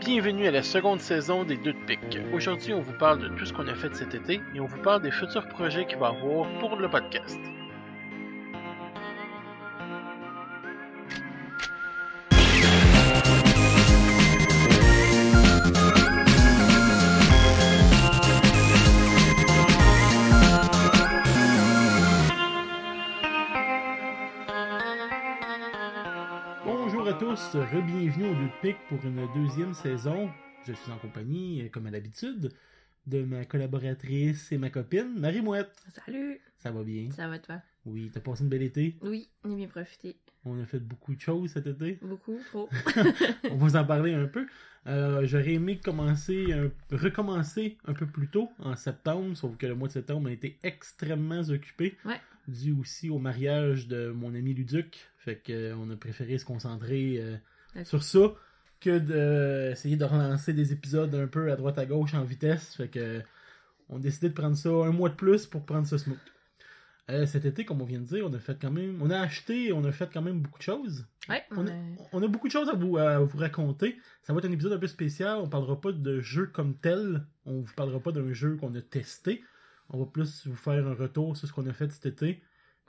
Bienvenue à la seconde saison des Deux de Pique. Aujourd'hui, on vous parle de tout ce qu'on a fait cet été et on vous parle des futurs projets qu'il va y avoir pour le podcast. Tous, re-bienvenue au Deux de Pique pour une deuxième saison. Je suis en compagnie, euh, comme à l'habitude, de ma collaboratrice et ma copine, Marie Mouette. Salut, Ça va bien? ça va toi? Oui, t'as passé une belle été? Oui, on a bien profité. On a fait beaucoup de choses cet été. Beaucoup, trop. On va vous en parler un peu. Euh, J'aurais aimé commencer, un- recommencer un peu plus tôt, en septembre, sauf que le mois de septembre a été extrêmement occupé. Ouais. Dû aussi au mariage de mon ami Luduc. Fait que euh, a préféré se concentrer euh. Sur ça que d'essayer de relancer des épisodes un peu à droite à gauche en vitesse. Fait que on a décidé de prendre ça un mois de plus pour prendre ça smooth. Euh, cet été, comme on vient de dire, on a fait quand même. On a acheté et on a fait quand même beaucoup de choses. Ouais, On on a, a- on a beaucoup de choses à vous, à vous raconter. Ça va être un épisode un peu spécial. On parlera pas de jeu comme tel. On vous parlera pas d'un jeu qu'on a testé. On va plus vous faire un retour sur ce qu'on a fait cet été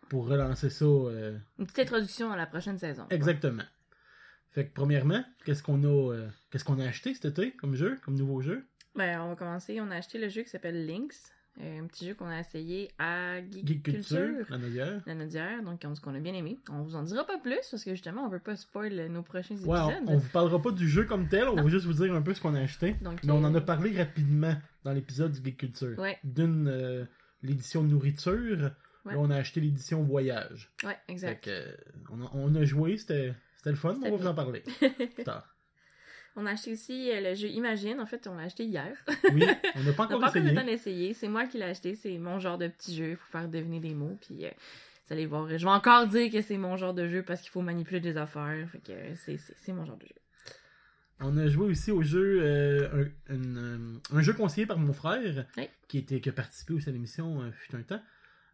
pour relancer ça. euh, une petite introduction à la prochaine saison. exactement. Fait que premièrement, qu'est-ce qu'on a, euh, qu'est-ce qu'on a acheté cet été comme jeu, comme nouveau jeu? Ben, on va commencer. On a acheté le jeu qui s'appelle Lynx, euh, un petit jeu qu'on a essayé à Geek, Geek Culture, Culture. la Nodière, donc qu'on a bien aimé. On vous en dira pas plus parce que justement on veut pas spoil nos prochains Ouais, on, épisodes. on vous parlera pas du jeu comme tel. On va juste vous dire un peu ce qu'on a acheté. Donc, Mais on en euh, a parlé rapidement dans l'épisode du Geek Culture. Ouais. D'une euh, l'édition nourriture. Ouais. Là, on a acheté l'édition voyage. Ouais, Fait exact. que, euh, on, a, on a joué, c'était c'était le fun, on va vous en parler plus tard. on a acheté aussi euh, le jeu Imagine. En fait, on l'a acheté hier. Oui, on n'a pas On n'a encore pas encore eu essayé. le temps d'essayer. C'est moi qui l'ai acheté. C'est mon genre de petit jeu. Il faut faire deviner des mots. Puis, euh, vous allez voir. Je vais encore dire que c'est mon genre de jeu parce qu'il faut manipuler des affaires. Fait que euh, c'est- mon genre de jeu. On a joué aussi au jeu, euh, un, jeu conseillé par mon frère, Oui. qui, était, qui a participé aussi à l'émission euh, fut un temps.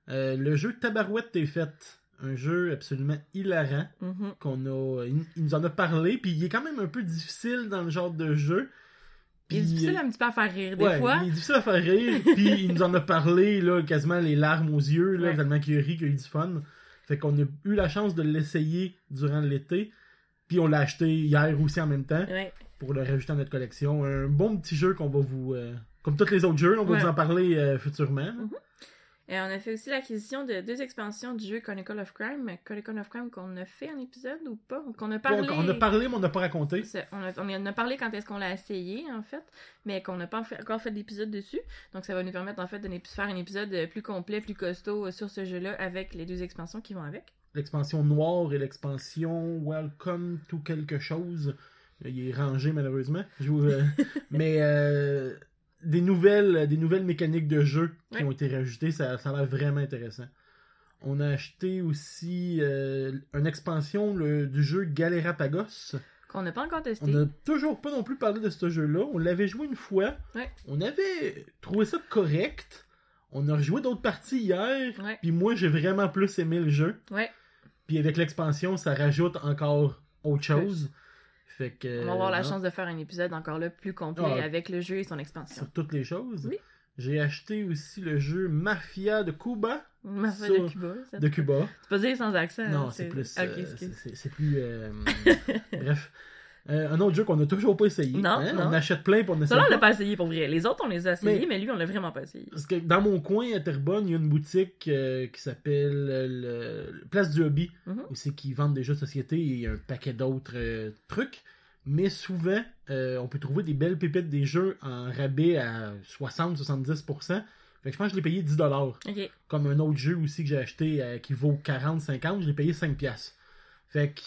Le jeu Tabarouette t'es faite. Un jeu absolument hilarant. Mhm. qu'on a. Il, il nous en a parlé, puis il est quand même un peu difficile dans le genre de jeu. Il est Puis, difficile un petit peu à faire rire des ouais, fois. Il est difficile à faire rire, puis il nous en a parlé, là, quasiment les larmes aux yeux, là, Ouais. tellement qu'il a ri, qu'il a eu du fun. Fait qu'on a eu la chance de l'essayer durant l'été, puis on l'a acheté hier aussi en même temps, Ouais. pour le rajouter à notre collection. Un bon petit jeu qu'on va vous... euh, comme tous les autres jeux, on va vous en parler euh, futurement. Et on a fait aussi l'acquisition de deux expansions du jeu Chronicle of Crime. Chronicle of Crime qu'on a fait en épisode ou pas? Qu'on a parlé. On a parlé, mais on n'a pas raconté. On, a, on en a parlé quand est-ce qu'on l'a essayé, en fait, mais qu'on n'a pas encore fait d'épisode dessus. Donc, ça va nous permettre, en fait, de faire un épisode euh, plus complet, plus costaud euh, sur ce jeu-là avec les deux expansions qui vont avec. l'expansion noire et l'expansion Welcome to quelque chose. Il est rangé malheureusement. Je vous- euh, mais euh, des nouvelles des nouvelles mécaniques de jeu qui Ouais. ont été rajoutées, ça, ça a l'air vraiment intéressant. On a acheté aussi euh, une expansion le- du jeu Galerapagos. Qu'on n'a pas encore testé. On n'a toujours pas non plus parlé de ce jeu-là. On l'avait joué une fois. Ouais. On avait trouvé ça correct. On a rejoué d'autres parties hier. Ouais. Puis moi, j'ai vraiment plus aimé le jeu. Puis avec l'expansion, ça rajoute encore autre chose. Fait que. On va avoir la non, chance de faire un épisode encore là plus complet Ah. avec le jeu et son expansion. Sur toutes les choses. Oui. J'ai acheté aussi le jeu Mafia de Cuba. Ma fait Ça, de Cuba. ça. De Cuba. C'est pas dire sans accent. Non, hein, c'est plus. Euh, c'est plus. euh, bref. Euh, un autre jeu qu'on n'a toujours pas essayé. Non, hein? non. On achète plein pour ne là, on l'a pas essayé pour vrai. Les autres, on les a essayés, Mais- mais, lui, on l'a vraiment pas essayé. Parce que dans mon coin à Terrebonne, il y a une boutique euh, qui s'appelle euh, le, Place du Hobby. Mhm. où c'est qu'ils vendent des jeux de société et un paquet d'autres euh, trucs. Mais souvent, on peut trouver des belles pépites des jeux en rabais à 60-70%. Fait que je pense que je l'ai payé 10$. Ok. Comme un autre jeu aussi que j'ai acheté qui vaut 40-50$, je l'ai payé 5$. Fait que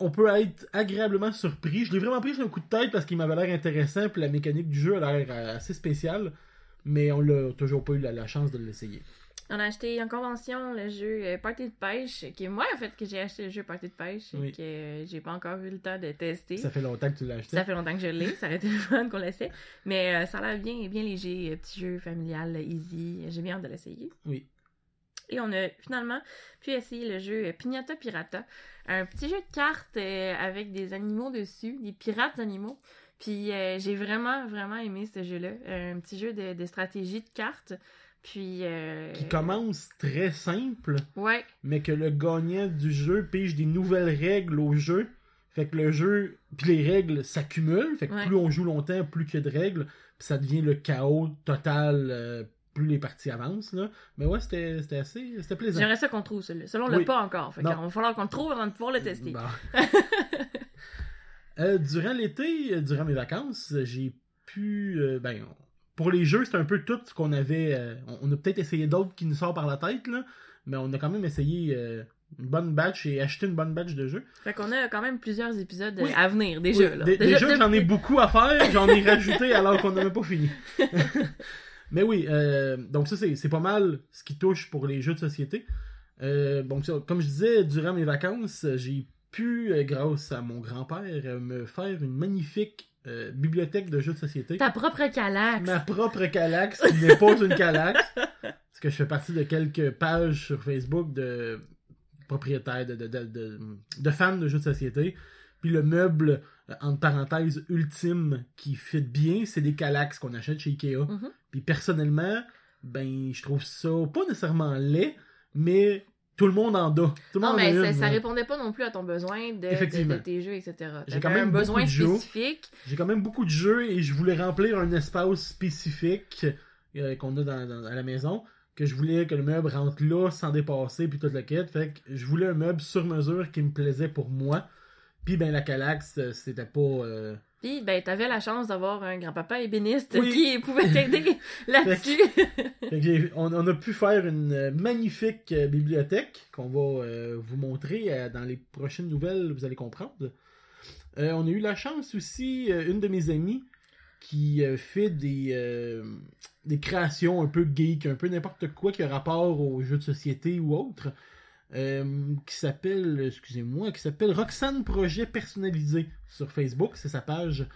on peut être agréablement surpris. Je l'ai vraiment pris sur un coup de tête parce qu'il m'avait l'air intéressant, puis la mécanique du jeu a l'air euh, assez spéciale. Mais on l'a toujours pas eu la, la chance de l'essayer. On a acheté en convention le jeu euh, Party de pêche, qui est moi, en fait, que j'ai acheté le jeu Party de pêche, Oui. et que j'ai pas encore eu le temps de tester. Ça fait longtemps que tu l'as acheté. Ça fait longtemps que je l'ai, ça aurait été le fun qu'on l'essaie. Mais euh, ça a l'air bien, bien léger, petit jeu familial, easy. J'ai bien hâte de l'essayer. Oui. Et on a finalement pu essayer le jeu Pignata Pirata, un petit jeu de cartes euh, avec des animaux dessus, des pirates animaux. Puis euh, j'ai vraiment, vraiment aimé ce jeu-là. Un petit jeu de, de stratégie de cartes. Puis. euh, Qui commence très simple, Ouais, mais que le gagnant du jeu pige des nouvelles règles au jeu. Fait que le jeu, puis les règles s'accumulent. Fait que Ouais. plus on joue longtemps, plus qu'il y a de règles. Puis ça devient le chaos total, euh, plus les parties avancent. Là. Mais ouais, c'était assez. C'était plaisant. j'aimerais ça qu'on le trouve celui-là. Celui-là, on l'a Oui. pas encore. Fait qu'on va falloir qu'on le trouve avant de pouvoir le tester. Bon. Euh, durant l'été, euh, durant mes vacances, euh, j'ai pu. euh, ben, pour les jeux, c'est un peu tout ce qu'on avait. euh, on, a peut-être essayé d'autres qui nous sortent par la tête, là, mais on a quand même essayé euh, une bonne batch et acheté une bonne batch de jeux. Fait qu'on a quand même plusieurs épisodes Oui. à venir. Oui, là. dé- Déjà- déjà, j'en ai beaucoup à faire, j'en ai rajouté alors qu'on n'avait pas fini. Mais oui, euh, donc ça, c'est pas mal ce qui touche pour les jeux de société. Euh, donc, ça, comme je disais, durant mes vacances, j'ai pu, euh, grâce à mon grand-père, me faire une magnifique euh, bibliothèque de jeux de société. Ta propre calax. Ma propre Calax, qui n'est pas une Calax. Parce que je fais partie de quelques pages sur Facebook de propriétaires, de, de, de, fans de jeux de société. Puis le meuble, entre parenthèses, ultime qui fit bien, c'est des Calax qu'on achète chez Ikea. Mhm. Puis personnellement, ben, je trouve ça pas nécessairement laid, mais tout le monde en a. Tout le Non, monde en mais a ça, répondait pas non plus à ton besoin de, de, tes jeux, etc. J'ai quand même un besoin beaucoup de jeux. spécifique. J'ai quand même beaucoup de jeux et je voulais remplir un espace spécifique euh, qu'on a dans, dans- à la maison. Que je voulais que le meuble rentre là sans dépasser puis toute la quête. Fait que je voulais un meuble sur mesure qui me plaisait pour moi. Puis ben la Calax, euh, c'était pas. euh, Puis, ben, t'avais la chance d'avoir un grand-papa ébéniste Oui. qui pouvait t'aider là-dessus. On, on a pu faire une magnifique euh, bibliothèque qu'on va euh, vous montrer euh, dans les prochaines nouvelles, vous allez comprendre. Euh, on a eu la chance aussi, une de mes amies qui fait des, euh, des créations un peu geek, un peu n'importe quoi qui a rapport aux jeux de société ou autre, euh, qui s'appelle, excusez-moi, qui s'appelle Roxane Projet Personnalisé sur Facebook, c'est sa page.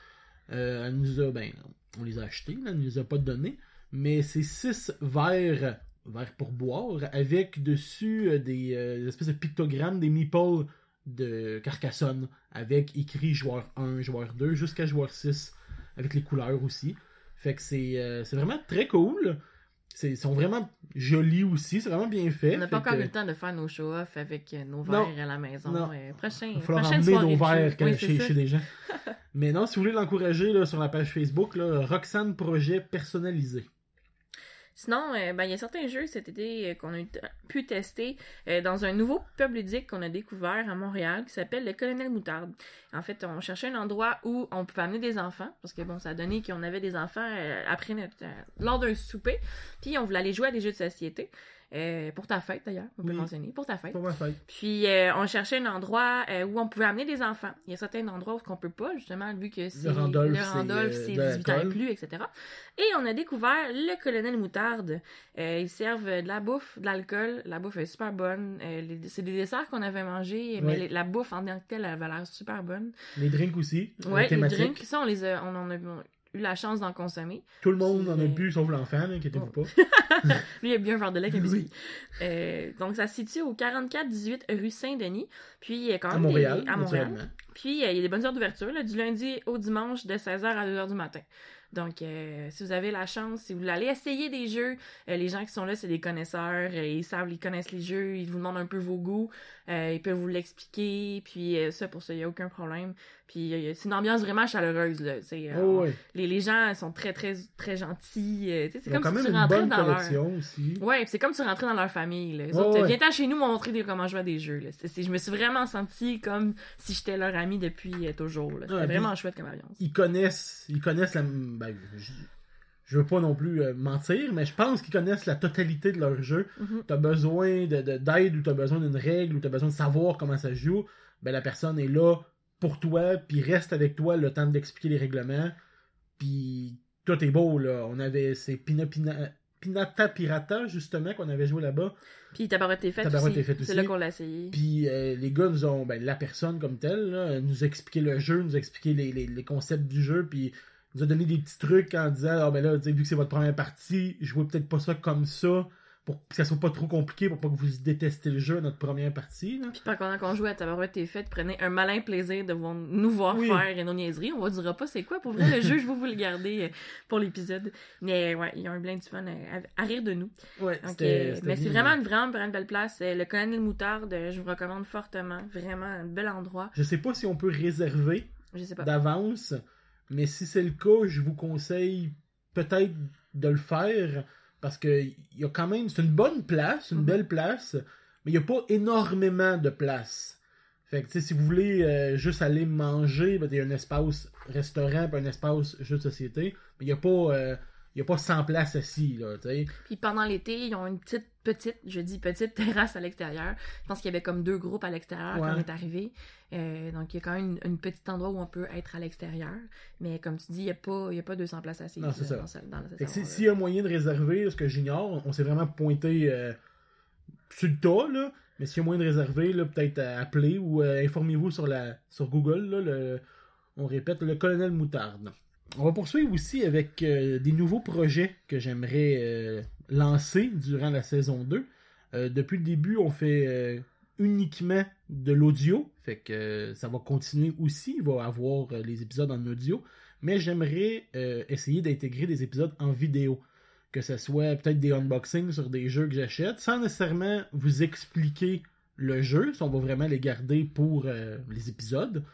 Euh, elle nous a, ben, on les a achetés, là, elle nous a pas donnés mais c'est six verres, verres pour boire, avec dessus euh, des, espèces de pictogrammes, des meeples de Carcassonne, avec écrit joueur 1, joueur 2, jusqu'à joueur 6, avec les couleurs aussi. Fait que c'est vraiment très cool. C'est- Ils sont vraiment jolis aussi, c'est vraiment bien fait. On n'a pas encore que- eu le temps de faire nos show-off avec euh, nos Non. verres à la maison. Non. Euh, prochain, Il va emmener nos verres Oui, chez, chez des gens. Mais non, si vous voulez l'encourager sur la page Facebook, là, Roxane Projet Personnalisé. Sinon, euh, ben, il y a certains jeux cet été euh, qu'on a pu tester euh, dans un nouveau pub ludique qu'on a découvert à Montréal qui s'appelle le Colonel Moutarde. En fait, on cherchait un endroit où on pouvait amener des enfants parce que bon, ça a donné qu'on avait des enfants après notre lors d'un souper, puis on voulait aller jouer à des jeux de société. Euh, pour ta fête d'ailleurs, on peut Oui. le mentionner, pour ta fête. Pour ma fête. Puis euh, on cherchait un endroit euh, où on pouvait amener des enfants. Il y a certains endroits où on peut pas, justement, vu que c'est Randolph, le Randolph, c'est de 18 ans et plus, etc. Et on a découvert le colonel moutarde. Ils servent de la bouffe, de l'alcool. La bouffe est super bonne. Les- c'est des desserts qu'on avait mangés, mais la bouffe en tant que telle elle avait l'air super bonne. Les drinks aussi. Ouais, les drinks, ça, on les a, on en a eu la chance d'en consommer. Tout le monde en a euh, bu, sauf l'enfant, inquiétez-vous pas. Lui, il a bu un verre de lait avec un Oui. biscuit. Euh, donc, ça se situe au 44-18 rue Saint-Denis. Puis, quand À même, Montréal, des- à Montréal. Puis, euh, il y a des bonnes heures d'ouverture, du lundi au dimanche, de 16h à 2h du matin. Donc, euh, si vous avez la chance, si vous voulez aller essayer des jeux, euh, les gens qui sont là, c'est des connaisseurs, euh, ils savent, ils connaissent les jeux, ils vous demandent un peu vos goûts, ils peuvent vous l'expliquer, puis ça, pour ça, il n'y a aucun problème. Puis, euh, c'est une ambiance vraiment chaleureuse, là. euh, les, les gens sont très, très, très gentils. euh, tu c'est comme quand si même tu rentrais dans leur... aussi. Ouais, c'est comme si tu rentrais dans leur famille. Là. Les Ouais, autres, ouais. viens-t'en chez nous montrer des, comment jouer à des jeux. Là. Je me suis vraiment sentie comme si j'étais leur amie depuis euh, toujours. C'était Ouais, vraiment chouette comme ambiance. Ils connaissent, ils connaissent la. Ben, je, je veux pas non plus euh, mentir, mais je pense qu'ils connaissent la totalité de leur jeu. Mhm. T'as besoin de, de- d'aide ou t'as besoin d'une règle ou t'as besoin de savoir comment ça se joue. Ben, la personne est là pour toi, puis reste avec toi le temps d'expliquer les règlements. Puis tout est beau, là. On avait ces Pina, Pina, Pinata Pirata, justement, qu'on avait joué là-bas. Puis Tabarouette est faite aussi. faite C'est là qu'on l'a essayé. Puis euh, les gars nous ont, ben, la personne comme telle, là, nous a expliqué le jeu, nous a expliqué les, les- les concepts du jeu, puis nous a donné des petits trucs en disant, ah ben là, vu que c'est votre première partie, jouez peut-être pas ça comme ça, pour que ça soit pas trop compliqué, pour pas que vous détestez le jeu à notre première partie. Là. Puis pendant qu'on jouait à Tabarouette et Fête, prenez un malin plaisir de voir- nous voir Oui. faire nos niaiseries. On vous dira pas c'est quoi. Pour vrai, le jeu, je vais vous le garder euh, pour l'épisode. Mais ouais, il y a un blind du fun à, à rire de nous. Ouais, Donc, euh, mais c'est vraiment une vraiment, vraiment belle place. Euh, Le colonel Moutarde, euh, je vous recommande fortement. Vraiment un bel endroit. Je sais pas si on peut réserver d'avance, mais si c'est le cas, je vous conseille peut-être de le faire parce que il y a quand même c'est une bonne place, une Mhm. belle place, mais il n'y a pas énormément de place. Fait que si vous voulez euh, juste aller manger, ben, il y a un espace restaurant, puis un espace jeu de société, mais il n'y a pas euh, il y a pas 100 places assis là, tu sais. Puis pendant l'été, ils ont une petite, petite, je dis petite terrasse à l'extérieur. Je pense qu'il y avait comme deux groupes à l'extérieur quand on est arrivé. Euh, donc il y a quand même une petit endroit où on peut être à l'extérieur. Mais comme tu dis, il n'y a, pas- y a pas 200 places assises Non, c'est ça. dans, que si- s'il y a moyen de réserver, ce que j'ignore, on s'est vraiment pointé euh, sur le tas, là. Mais s'il y a moyen de réserver, peut-être appeler ou euh, informez-vous sur la sur Google, là, le- on répète, le colonel Moutarde. On va poursuivre aussi avec euh, des nouveaux projets que j'aimerais euh, lancer durant la saison 2. Euh, depuis le début, on fait uniquement de l'audio. Fait que ça va continuer aussi. Il va avoir les épisodes en audio. Mais j'aimerais essayer d'intégrer des épisodes en vidéo. Que ce soit peut-être des unboxings sur des jeux que j'achète, sans nécessairement vous expliquer le jeu. Ça, on va vraiment les garder pour les épisodes.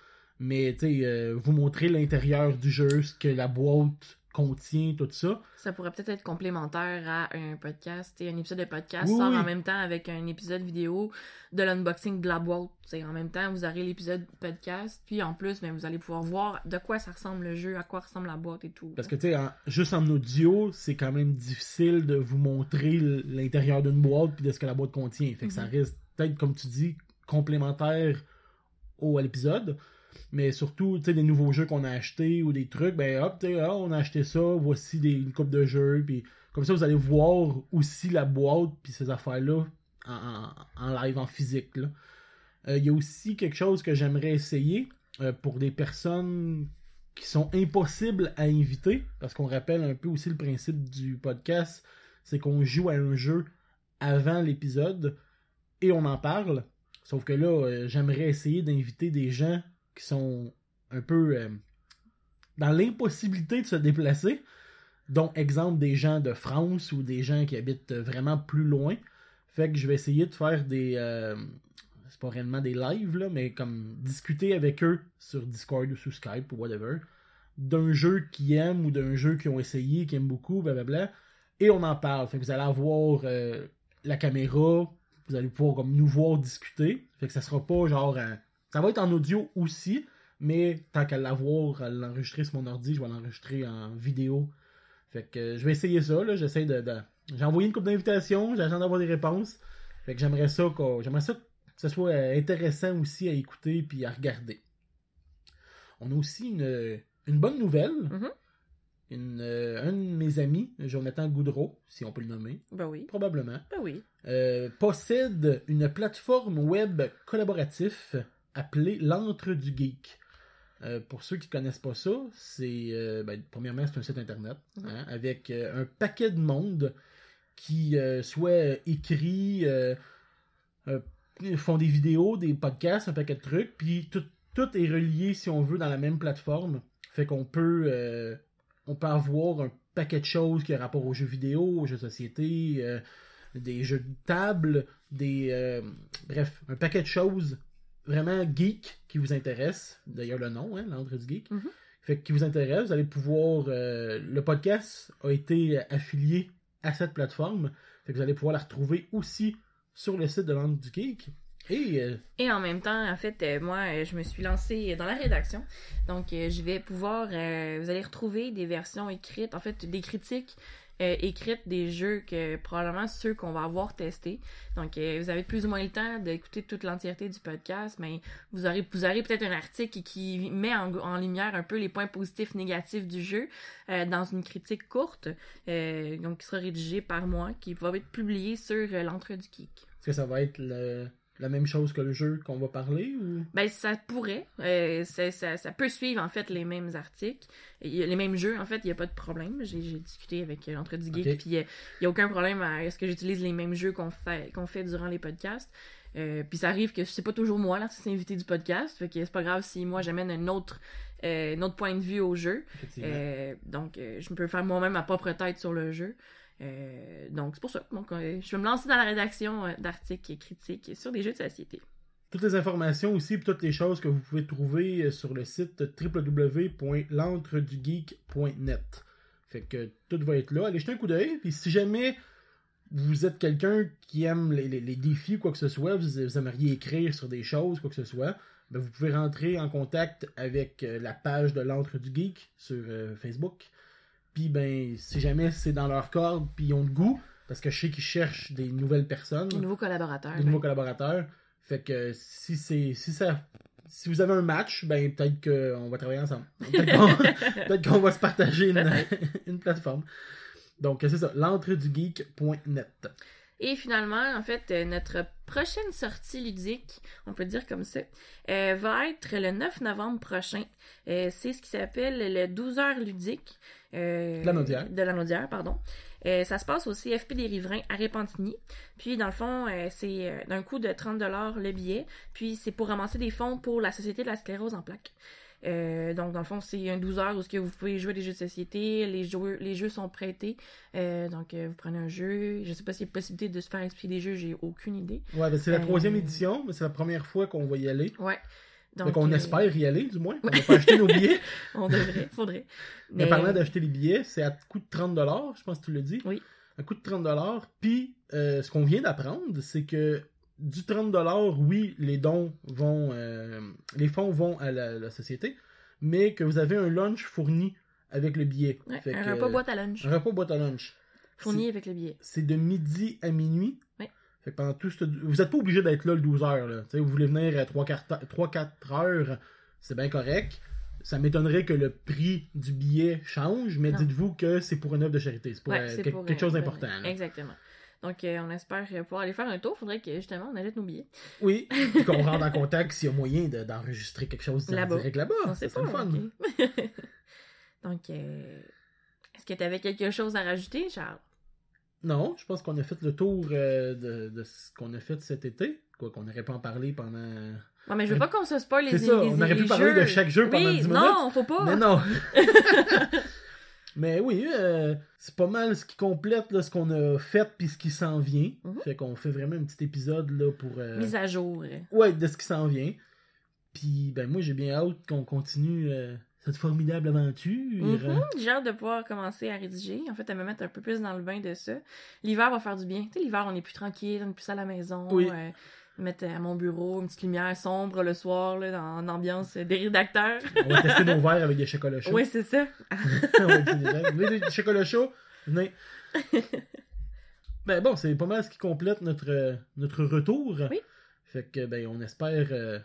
Mais tu sais, euh, vous montrer l'intérieur du jeu, ce que la boîte contient, tout ça. Ça pourrait peut-être être complémentaire à un podcast. Et un épisode de podcast Oui, sort oui. en même temps avec un épisode vidéo de l'unboxing de la boîte. En même temps, vous aurez l'épisode podcast, puis en plus, ben, vous allez pouvoir voir de quoi ça ressemble le jeu, à quoi ressemble la boîte et tout. Parce que tu sais, juste en audio, c'est quand même difficile de vous montrer l'intérieur d'une boîte puis de ce que la boîte contient. Fait que ça Mhm. reste peut-être, comme tu dis, complémentaire au à l'épisode. Mais surtout, tu sais, des nouveaux jeux qu'on a achetés ou des trucs, ben hop, tu sais, ah, on a acheté ça, voici des, une coupe de jeux, puis comme ça, vous allez voir aussi la boîte puis ces affaires-là en, en- live, en physique. Euh, Il y a aussi quelque chose que j'aimerais essayer euh, pour des personnes qui sont impossibles à inviter, parce qu'on rappelle un peu aussi le principe du podcast, c'est qu'on joue à un jeu avant l'épisode et on en parle. Sauf que là, euh, j'aimerais essayer d'inviter des gens qui sont un peu euh, dans l'impossibilité de se déplacer. Donc, exemple, des gens de France ou des gens qui habitent vraiment plus loin. Fait que je vais essayer de faire des. euh, c'est pas réellement des lives, là, mais comme discuter avec eux sur Discord ou sur Skype ou whatever, d'un jeu qu'ils aiment ou d'un jeu qu'ils ont essayé, qu'ils aiment beaucoup, blablabla. Et on en parle. Fait que vous allez avoir euh, la caméra, vous allez pouvoir comme nous voir discuter. Fait que ça sera pas genre. en- Ça va être en audio aussi, mais tant qu'à l'avoir, à l'enregistrer sur mon ordi, je vais l'enregistrer en vidéo. Fait que euh, je vais essayer ça, là. J'essaie de. de- J'ai envoyé une couple d'invitations, j'attends d'avoir des réponses. Fait que j'aimerais ça qu'on- j'aimerais ça que ce soit euh, intéressant aussi à écouter puis à regarder. On a aussi une, une bonne nouvelle. Mhm. Une, euh, un de mes amis, Jonathan Goudreau, si on peut le nommer, Ben oui. probablement, Ben oui. euh, possède une plateforme web collaboratif appelée l'Antre du Geek. Euh, pour ceux qui connaissent pas ça, c'est euh, ben, premièrement c'est un site internet Mhm. hein, avec euh, un paquet de monde qui soit écrit, font des vidéos, des podcasts, un paquet de trucs, puis tout, tout est relié si on veut dans la même plateforme. Fait qu'on peut on peut avoir un paquet de choses qui ont rapport aux jeux vidéo, aux jeux de société, des jeux de table, des bref, un paquet de choses vraiment geek qui vous intéressent. D'ailleurs le nom, hein, l'Andre du geek. Fait que qui vous intéresse, vous allez pouvoir euh, le podcast a été affilié à cette plateforme. Fait que vous allez pouvoir la retrouver aussi sur le site de l'Andre du geek. Et euh, Et en même temps, en fait, euh, moi, je me suis lancée dans la rédaction. Donc, euh, je vais pouvoir... vous allez retrouver des versions écrites, en fait, des critiques euh, des jeux que probablement ceux qu'on va avoir testés. Donc, euh, vous avez plus ou moins le temps d'écouter toute l'entièreté du podcast, mais vous aurez, peut-être un article qui met en, lumière un peu les points positifs, négatifs du jeu euh, dans une critique courte, euh, donc qui sera rédigée par moi, qui va être publiée sur l'entre du geek. est-ce que ça va être le la même chose que le jeu qu'on va parler ou? Ben, ça pourrait. Euh, ça, ça, ça peut suivre, en fait, les mêmes articles. Les mêmes jeux, en fait, il n'y a pas de problème. J'ai discuté avec euh, l'entre du geek, puis euh, il n'y a aucun problème à ce que j'utilise les mêmes jeux qu'on fait, qu'on fait durant les podcasts. Euh, puis ça arrive que c'est pas toujours moi l'artiste invité du podcast, fait que c'est pas grave si moi j'amène un autre, euh, un autre point de vue au jeu. Euh, donc, euh, je peux faire moi-même ma propre tête sur le jeu. Euh, donc, c'est pour ça. Donc, euh, je vais me lancer dans la rédaction euh, d'articles critiques sur des jeux de société. Toutes les informations aussi, toutes les choses que vous pouvez trouver sur le site www.l'entredugeek.net. Fait que tout va être là. Allez jeter un coup d'œil. Puis si jamais vous êtes quelqu'un qui aime les, les- les défis, quoi que ce soit, vous, aimeriez écrire sur des choses, quoi que ce soit, ben vous pouvez rentrer en contact avec la page de l'Entre du Geek sur Facebook. Puis ben, si jamais c'est dans leur corde, puis ils ont le goût, parce que je sais qu'ils cherchent des nouvelles personnes Des nouveaux collaborateurs. des nouveaux collaborateurs. Fait que si c'est si ça si vous avez un match, ben peut-être qu'on va travailler ensemble. Peut-être qu'on va se partager une, une plateforme. Donc c'est ça, l'entredugeek.net. Et finalement, en fait, euh, notre prochaine sortie ludique, on peut dire comme ça, euh, va être le 9 novembre prochain. Euh, c'est ce qui s'appelle le 12 heures ludique. euh, De la Naudière. De la Naudière, pardon. Ça se passe au CFP des Riverains à Repentigny. Puis, dans le fond, c'est d'un coût de 30 le billet. Puis, c'est pour ramasser des fonds pour la Société de la sclérose en plaques. Euh, donc, dans le fond, c'est un 12 heures où ce que vous pouvez jouer des jeux de société. Les jeux, les jeux sont prêtés. Euh, donc, euh, vous prenez un jeu. Je sais pas s'il y a possibilité de se faire expliquer des jeux. J'ai aucune idée. Ouais, ben c'est la troisième édition, mais c'est la première fois qu'on va y aller. Ouais. Donc, on euh, espère y aller, du moins. On va pas acheter nos billets. On devrait, faudrait. Mais parlant d'acheter les billets, c'est à coût de 30$, je pense que tu le dis. Oui. À coût de 30$. Puis, euh, ce qu'on vient d'apprendre, c'est que du 30$, oui, les dons vont. euh, les fonds vont à la, la société, mais que vous avez un lunch fourni avec le billet. Ouais, Fait un que, repas boîte à lunch. Un repas boîte à lunch. Fourni avec le billet. C'est de midi à minuit. Fait que pendant tout ce... Vous n'êtes pas obligé d'être là le 12 heures. Là. Vous voulez venir à 3-4 heures, c'est bien correct. Ça m'étonnerait que le prix du billet change, mais dites-vous que c'est pour une œuvre de charité. C'est pour Ouais, euh, pour, quelque euh, chose d'important. Exactement. Donc, euh, on espère euh, pouvoir aller faire un tour. Faudrait que, justement, on achète nos billets. Oui, puis qu'on rentre en contact s'il y a moyen de- d'enregistrer quelque chose en Là-bas. direct là-bas. on sait pas. fun. Donc, euh, est-ce que tu avais quelque chose à rajouter, Charles? Non, je pense qu'on a fait le tour euh, de, de ce qu'on a fait cet été. Quoi qu'on n'aurait pas en parler pendant... Non, mais je veux pas qu'on se spoil les C'est ça, les- on aurait les pu parler jeux. de chaque jeu pendant oui, 10 non, faut pas. Mais non. Mais oui, euh, c'est pas mal ce qui complète là, ce qu'on a fait puis ce qui s'en vient. Mhm. Fait qu'on fait vraiment un petit épisode là pour euh, Mise à jour. ouais de ce qui s'en vient. Puis ben moi j'ai bien hâte qu'on continue euh, cette formidable aventure. Mhm, J'ai hâte de pouvoir commencer à rédiger. En fait, à me mettre un peu plus dans le bain de ça. L'hiver va faire du bien. Tu sais, l'hiver, on est plus tranquille, on est plus à la maison. Oui. Mettre à mon bureau une petite lumière sombre le soir, là, dans l'ambiance des rédacteurs. On va tester nos verres avec des chocolats chauds. oui, c'est ça. Voulez des chocolats chauds? Venez. ben bon, c'est pas mal ce qui complète notre, euh, notre retour. Oui. Fait que ben on espère euh,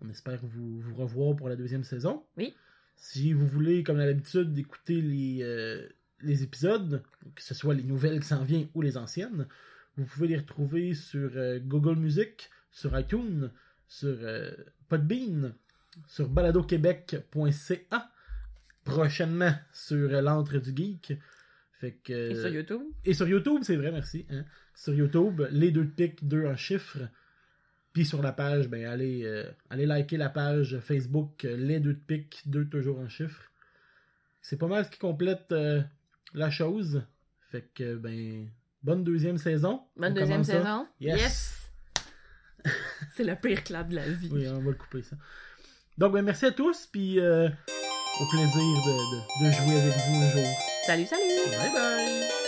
on espère vous, vous revoir pour la deuxième saison. Oui. Si vous voulez, comme à l'habitude, d'écouter les, euh, les épisodes, que ce soit les nouvelles qui s'en viennent ou les anciennes, vous pouvez les retrouver sur euh, Google Music, sur iTunes, sur euh, Podbean, sur baladoquebec.ca, prochainement sur euh, l'antre du geek. Fait que, Et sur YouTube. et sur YouTube, c'est vrai, merci. hein. Sur YouTube, les deux de pique, deux en chiffres. Puis sur la page, ben allez, euh, allez liker la page Facebook, les deux de pique, deux toujours en chiffres. C'est pas mal ce qui complète euh, la chose. Fait que, ben, bonne deuxième saison. Bonne On deuxième ça. saison. Yes. c'est le pire clap de la vie. Oui, on va le couper ça. Donc, ben, merci à tous, puis euh, au plaisir de, de, de jouer avec vous un jour. Salut, salut! Bye bye!